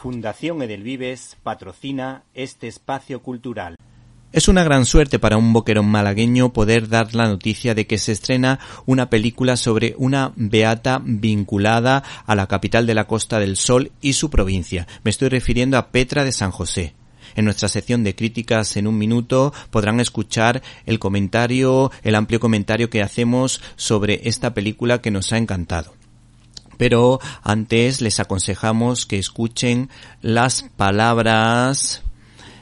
Fundación Edelvives patrocina este espacio cultural. Es una gran suerte para un boquerón malagueño poder dar la noticia de que se estrena una película sobre una beata vinculada a la capital de la Costa del Sol y su provincia. Me estoy refiriendo a Petra de San José. En nuestra sección de críticas en un minuto podrán escuchar el comentario, el amplio comentario que hacemos sobre esta película que nos ha encantado pero antes les aconsejamos que escuchen las palabras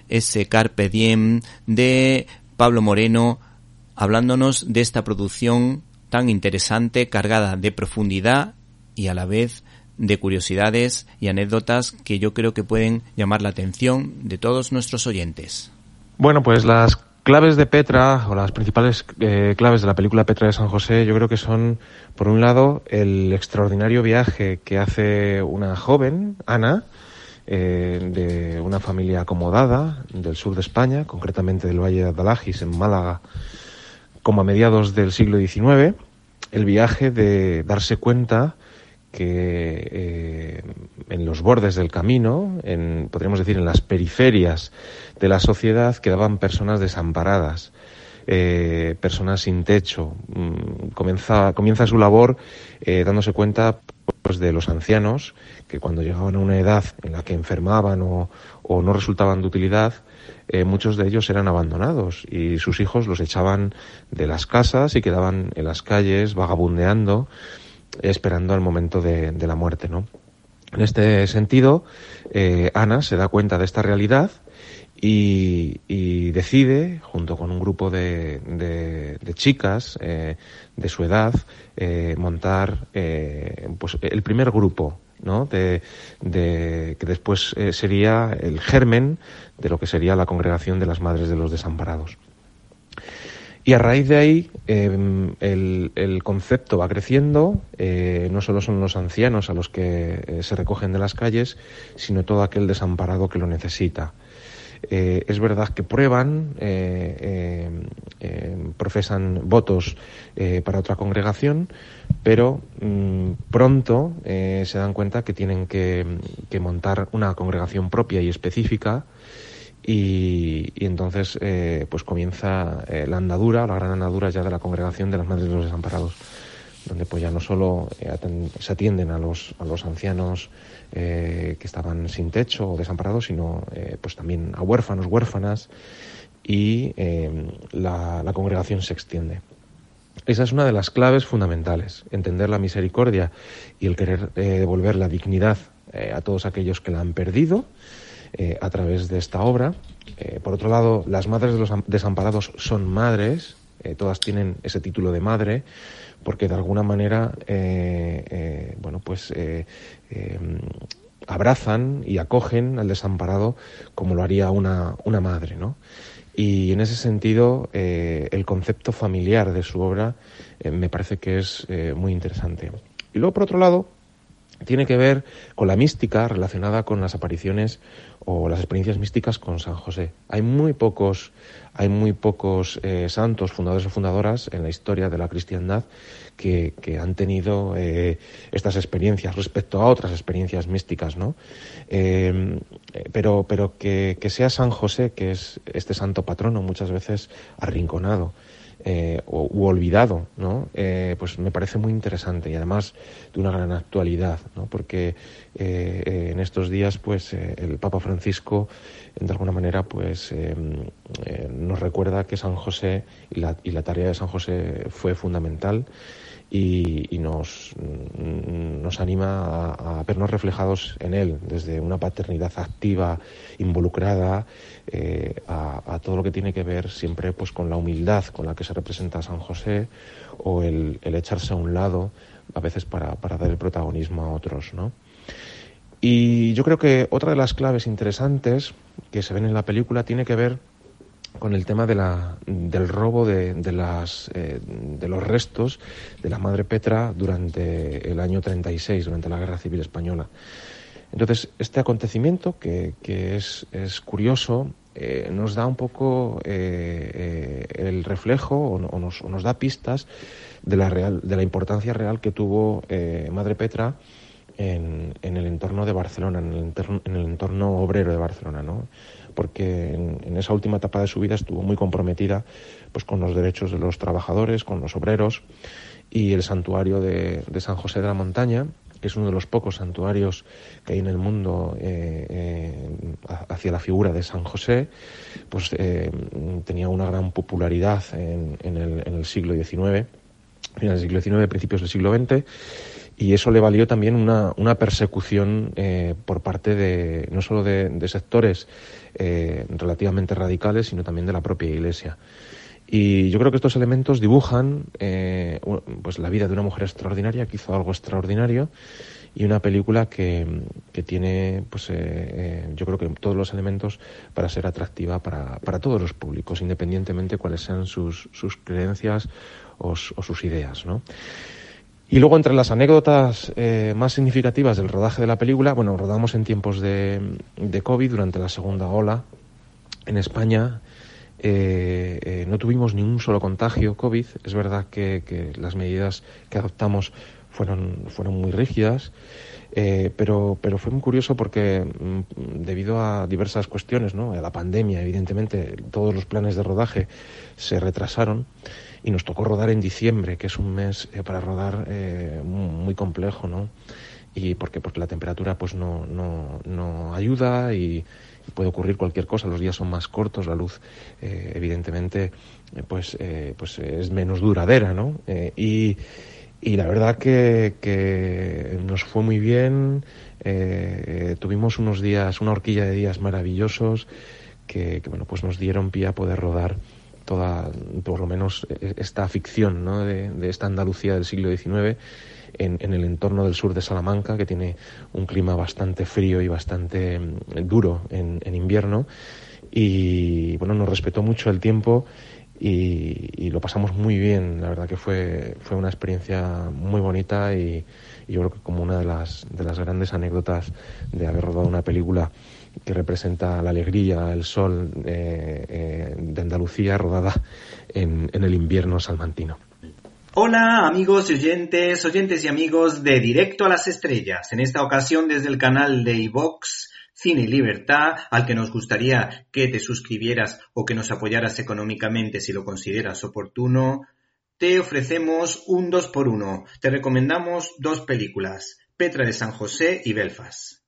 ese Carpe Diem de Pablo Moreno hablándonos de esta producción tan interesante, cargada de profundidad y a la vez de curiosidades y anécdotas que yo creo que pueden llamar la atención de todos nuestros oyentes. Bueno, pues las claves de Petra, o las principales eh, claves de la película Petra de San José, yo creo que son, por un lado, el extraordinario viaje que hace una joven, Ana, eh, de una familia acomodada del sur de España, concretamente del Valle de Adalajis, en Málaga, como a mediados del siglo XIX, el viaje de darse cuenta que eh, en los bordes del camino, en, podríamos decir en las periferias de la sociedad, quedaban personas desamparadas, eh, personas sin techo. Mm, comienza, comienza su labor dándose cuenta pues, de los ancianos que cuando llegaban a una edad en la que enfermaban o, no resultaban de utilidad, eh, muchos de ellos eran abandonados y sus hijos los echaban de las casas y quedaban en las calles vagabundeando, esperando el momento de, la muerte, ¿no? En este sentido, eh, Ana se da cuenta de esta realidad y, decide, junto con un grupo de, de, chicas eh, de su edad, montar pues el primer grupo ¿no? De, que después eh, sería el germen de lo que sería la congregación de las Madres de los Desamparados. Y a raíz de ahí em, el, concepto va creciendo, eh, no solo son los ancianos a los que eh, se recogen de las calles, sino todo aquel desamparado que lo necesita. es verdad que prueban, profesan votos para otra congregación, pero mm, pronto eh, se dan cuenta que tienen que, montar una congregación propia y específica y, entonces eh, pues comienza eh, la andadura, la gran andadura ya de la congregación de las Madres de los Desamparados, donde pues ya no solo se atienden a los, a los ancianos que estaban sin techo o desamparados, sino pues también a huérfanos, huérfanas y la congregación se extiende. Esa es una de las claves fundamentales, entender la misericordia y el querer eh, devolver la dignidad eh, a todos aquellos que la han perdido eh, a través de esta obra. por otro lado, las madres de los desamparados son madres, todas tienen ese título de madre, porque de alguna manera, bueno, pues abrazan y acogen al desamparado como lo haría una, una madre, ¿no? Y en ese sentido, eh, el concepto familiar de su obra eh, me parece que es eh, muy interesante. Y luego, por otro lado, tiene que ver con la mística relacionada con las apariciones o las experiencias místicas con San José. Hay muy pocos, hay muy pocos santos, fundadores o fundadoras en la historia de la cristiandad que, han tenido estas experiencias respecto a otras experiencias místicas, ¿no? Eh, pero pero que, sea San José, que es este santo patrono muchas veces arrinconado eh, o, u olvidado, ¿no? Eh, pues me parece muy interesante y además de una gran actualidad, ¿no? porque en estos días pues el Papa Francisco de alguna manera pues nos recuerda que San José y la tarea de San José fue fundamental y, nos, nos anima a, vernos reflejados en él, desde una paternidad activa, involucrada, eh, a, todo lo que tiene que ver siempre pues con la humildad con la que se representa a San José o el, echarse a un lado a veces para, para dar el protagonismo a otros, ¿no? Y yo creo que otra de las claves interesantes que se ven en la película tiene que ver con el tema de la, del robo de, de, las, eh, de los restos de la Madre Petra durante el año 36, durante la Guerra Civil Española. Entonces, este acontecimiento, que, que es, es, curioso, eh, nos da un poco eh, el reflejo o, nos, nos, da pistas de la, real, de la importancia real que tuvo Madre Petra en, el entorno de Barcelona, en el entorno, en el entorno obrero de Barcelona, ¿no? Porque en, esa última etapa de su vida estuvo muy comprometida pues con los derechos de los trabajadores, con los obreros. Y el santuario de, San José de la Montaña, que es uno de los pocos santuarios que hay en el mundo eh, eh, hacia la figura de San José, pues eh, tenía una gran popularidad en, el, en el siglo XIX, finales del siglo XIX, principios del siglo XX, y eso le valió también una, una persecución eh, por parte de no solo de, sectores eh, relativamente radicales, sino también de la propia Iglesia. Y yo creo que estos elementos dibujan eh, pues la vida de una mujer extraordinaria que hizo algo extraordinario y una película que, que tiene, pues yo creo que todos los elementos para ser atractiva para, para todos los públicos, independientemente cuáles sean sus, sus creencias o sus ideas, ¿no? Y luego entre las anécdotas eh, más significativas del rodaje de la película, bueno, rodamos en tiempos de, de COVID durante la segunda ola en España. Eh, eh, no tuvimos ni un solo contagio COVID. Es verdad que, que las medidas que adoptamos fueron, fueron muy rígidas, pero, pero fue muy curioso porque mm, debido a diversas cuestiones, ¿no? a la pandemia, evidentemente, todos los planes de rodaje se retrasaron y nos tocó rodar en diciembre, que es un mes eh, para rodar eh, muy complejo, ¿no? Y porque, porque la temperatura pues no, no, no ayuda y, puede ocurrir cualquier cosa, los días son más cortos, la luz eh, evidentemente pues, pues es menos duradera, ¿no? y, y la verdad que, que nos fue muy bien, tuvimos unos días, una horquilla de días maravillosos que, que bueno pues nos dieron pie a poder rodar toda, por lo menos, e, esta ficción de, esta Andalucía del siglo XIX en, el entorno del sur de Salamanca, que tiene un clima bastante frío y bastante mm, duro en, invierno. Y bueno, nos respetó mucho el tiempo y, lo pasamos muy bien. La verdad que fue, fue una experiencia muy bonita y, y yo creo que como una de las, de las grandes anécdotas de haber rodado una película que representa la alegría, el sol eh, eh, de Andalucía rodada en, el invierno salmantino. Hola amigos y oyentes, oyentes y amigos de Directo a las Estrellas. En esta ocasión desde el canal de iVox Cine y Libertad, al que nos gustaría que te suscribieras o que nos apoyaras económicamente si lo consideras oportuno, te ofrecemos un 2 por 1 Te recomendamos dos películas, Petra de San José y Belfast.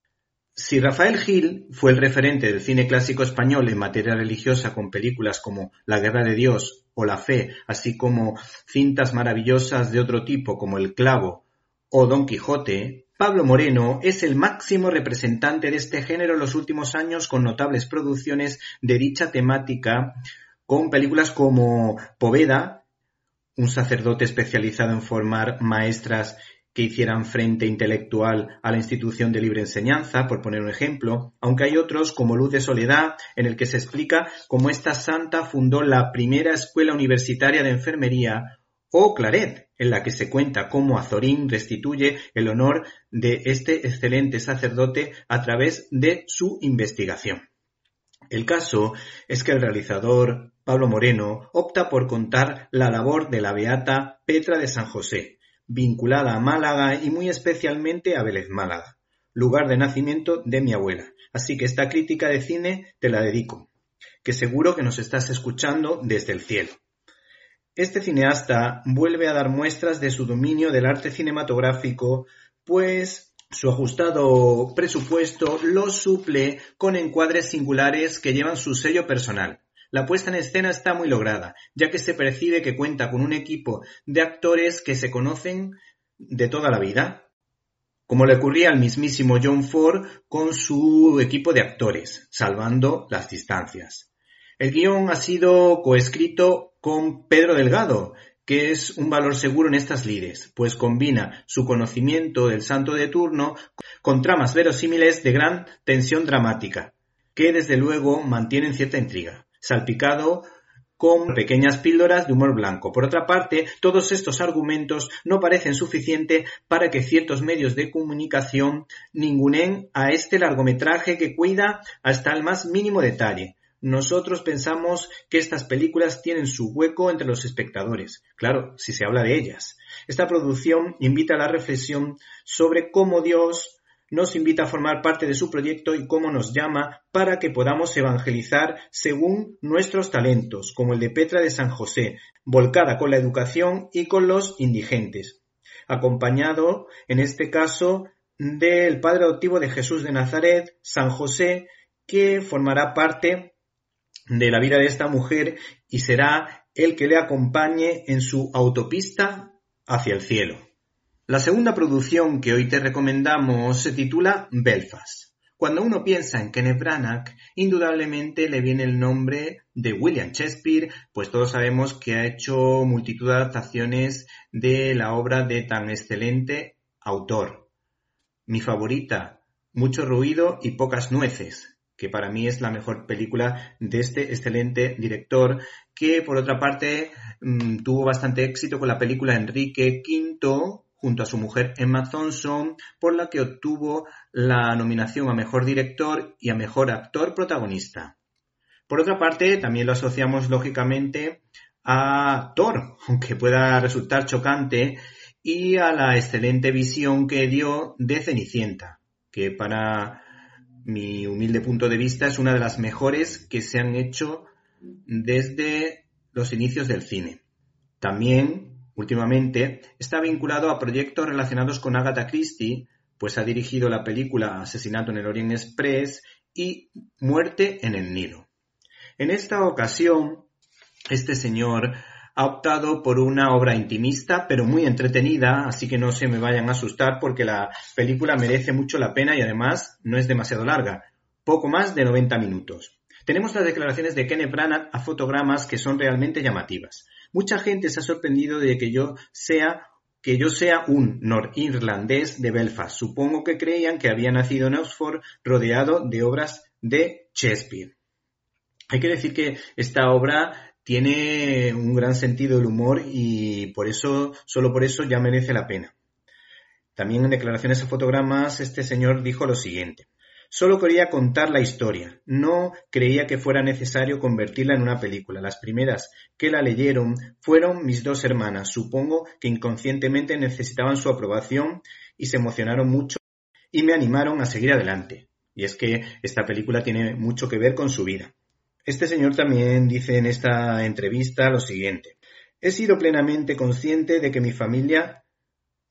Si Rafael Gil fue el referente del cine clásico español en materia religiosa con películas como La guerra de Dios o La fe, así como cintas maravillosas de otro tipo como El clavo o Don Quijote, Pablo Moreno es el máximo representante de este género en los últimos años con notables producciones de dicha temática con películas como Poveda, un sacerdote especializado en formar maestras que hicieran frente intelectual a la institución de libre enseñanza, por poner un ejemplo, aunque hay otros como Luz de Soledad, en el que se explica cómo esta santa fundó la primera escuela universitaria de enfermería, o Claret, en la que se cuenta cómo Azorín restituye el honor de este excelente sacerdote a través de su investigación. El caso es que el realizador Pablo Moreno opta por contar la labor de la beata Petra de San José, vinculada a Málaga y muy especialmente a Vélez Málaga, lugar de nacimiento de mi abuela. Así que esta crítica de cine te la dedico, que seguro que nos estás escuchando desde el cielo. Este cineasta vuelve a dar muestras de su dominio del arte cinematográfico, pues su ajustado presupuesto lo suple con encuadres singulares que llevan su sello personal. La puesta en escena está muy lograda, ya que se percibe que cuenta con un equipo de actores que se conocen de toda la vida, como le ocurría al mismísimo John Ford con su equipo de actores, salvando las distancias. El guion ha sido coescrito con Pedro Delgado, que es un valor seguro en estas lides, pues combina su conocimiento del santo de turno con tramas verosímiles de gran tensión dramática, que desde luego mantienen cierta intriga salpicado con pequeñas píldoras de humor blanco. Por otra parte, todos estos argumentos no parecen suficientes para que ciertos medios de comunicación ningunen a este largometraje que cuida hasta el más mínimo detalle. Nosotros pensamos que estas películas tienen su hueco entre los espectadores, claro, si se habla de ellas. Esta producción invita a la reflexión sobre cómo Dios nos invita a formar parte de su proyecto y cómo nos llama para que podamos evangelizar según nuestros talentos, como el de Petra de San José, volcada con la educación y con los indigentes, acompañado, en este caso, del Padre adoptivo de Jesús de Nazaret, San José, que formará parte de la vida de esta mujer y será el que le acompañe en su autopista hacia el cielo. La segunda producción que hoy te recomendamos se titula Belfast. Cuando uno piensa en Kenneth Branagh, indudablemente le viene el nombre de William Shakespeare, pues todos sabemos que ha hecho multitud de adaptaciones de la obra de tan excelente autor. Mi favorita, Mucho ruido y pocas nueces, que para mí es la mejor película de este excelente director, que por otra parte mm, tuvo bastante éxito con la película Enrique V, junto a su mujer Emma Thompson, por la que obtuvo la nominación a Mejor Director y a Mejor Actor Protagonista. Por otra parte, también lo asociamos lógicamente a Thor, aunque pueda resultar chocante, y a la excelente visión que dio de Cenicienta, que para mi humilde punto de vista es una de las mejores que se han hecho desde los inicios del cine. También Últimamente está vinculado a proyectos relacionados con Agatha Christie, pues ha dirigido la película Asesinato en el Orient Express y Muerte en el Nilo. En esta ocasión, este señor ha optado por una obra intimista pero muy entretenida, así que no se me vayan a asustar porque la película merece mucho la pena y además no es demasiado larga, poco más de 90 minutos. Tenemos las declaraciones de Kenneth Branagh a fotogramas que son realmente llamativas. Mucha gente se ha sorprendido de que yo sea que yo sea un norirlandés de Belfast. Supongo que creían que había nacido en Oxford rodeado de obras de Shakespeare. Hay que decir que esta obra tiene un gran sentido del humor y por eso, solo por eso ya merece la pena. También en declaraciones a fotogramas este señor dijo lo siguiente. Solo quería contar la historia, no creía que fuera necesario convertirla en una película. Las primeras que la leyeron fueron mis dos hermanas. Supongo que inconscientemente necesitaban su aprobación y se emocionaron mucho y me animaron a seguir adelante. Y es que esta película tiene mucho que ver con su vida. Este señor también dice en esta entrevista lo siguiente. He sido plenamente consciente de que mi familia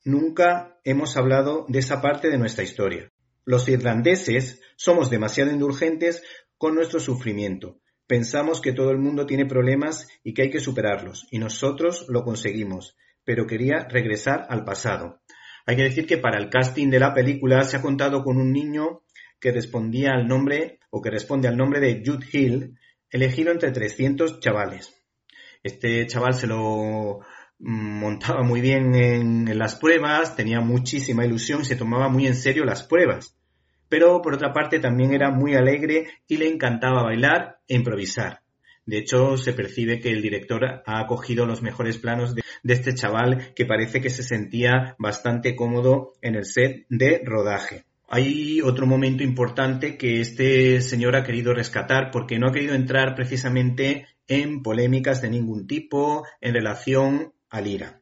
nunca hemos hablado de esa parte de nuestra historia. Los irlandeses somos demasiado indulgentes con nuestro sufrimiento. Pensamos que todo el mundo tiene problemas y que hay que superarlos, y nosotros lo conseguimos, pero quería regresar al pasado. Hay que decir que para el casting de la película se ha contado con un niño que respondía al nombre o que responde al nombre de Jude Hill, elegido entre 300 chavales. Este chaval se lo montaba muy bien en, las pruebas, tenía muchísima ilusión se tomaba muy en serio las pruebas pero por otra parte también era muy alegre y le encantaba bailar e improvisar. De hecho, se percibe que el director ha acogido los mejores planos de, este chaval que parece que se sentía bastante cómodo en el set de rodaje. Hay otro momento importante que este señor ha querido rescatar porque no ha querido entrar precisamente en polémicas de ningún tipo en relación al IRA.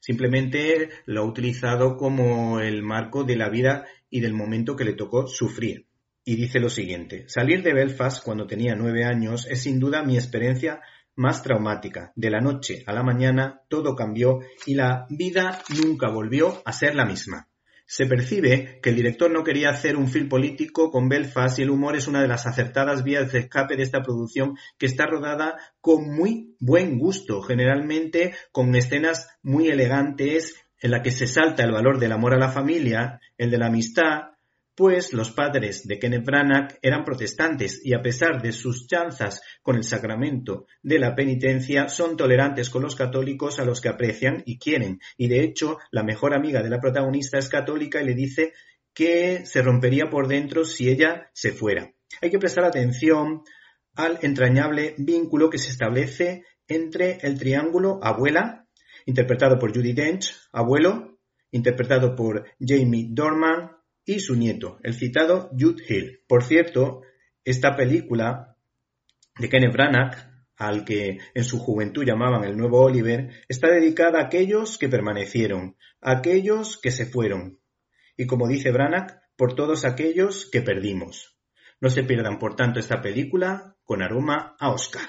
Simplemente lo ha utilizado como el marco de la vida y del momento que le tocó sufrir. Y dice lo siguiente, salir de Belfast cuando tenía nueve años es sin duda mi experiencia más traumática. De la noche a la mañana todo cambió y la vida nunca volvió a ser la misma. Se percibe que el director no quería hacer un film político con Belfast y el humor es una de las acertadas vías de escape de esta producción que está rodada con muy buen gusto, generalmente con escenas muy elegantes en la que se salta el valor del amor a la familia, el de la amistad, pues los padres de Kenneth Branagh eran protestantes y a pesar de sus chanzas con el sacramento de la penitencia, son tolerantes con los católicos a los que aprecian y quieren. Y de hecho, la mejor amiga de la protagonista es católica y le dice que se rompería por dentro si ella se fuera. Hay que prestar atención al entrañable vínculo que se establece entre el triángulo abuela, interpretado por Judy Dench, abuelo, interpretado por Jamie Dorman, y su nieto, el citado Jude Hill. Por cierto, esta película de Kenneth Branagh al que en su juventud llamaban el nuevo Oliver, está dedicada a aquellos que permanecieron, a aquellos que se fueron, y como dice Branagh, por todos aquellos que perdimos. No se pierdan, por tanto, esta película con aroma a Oscar.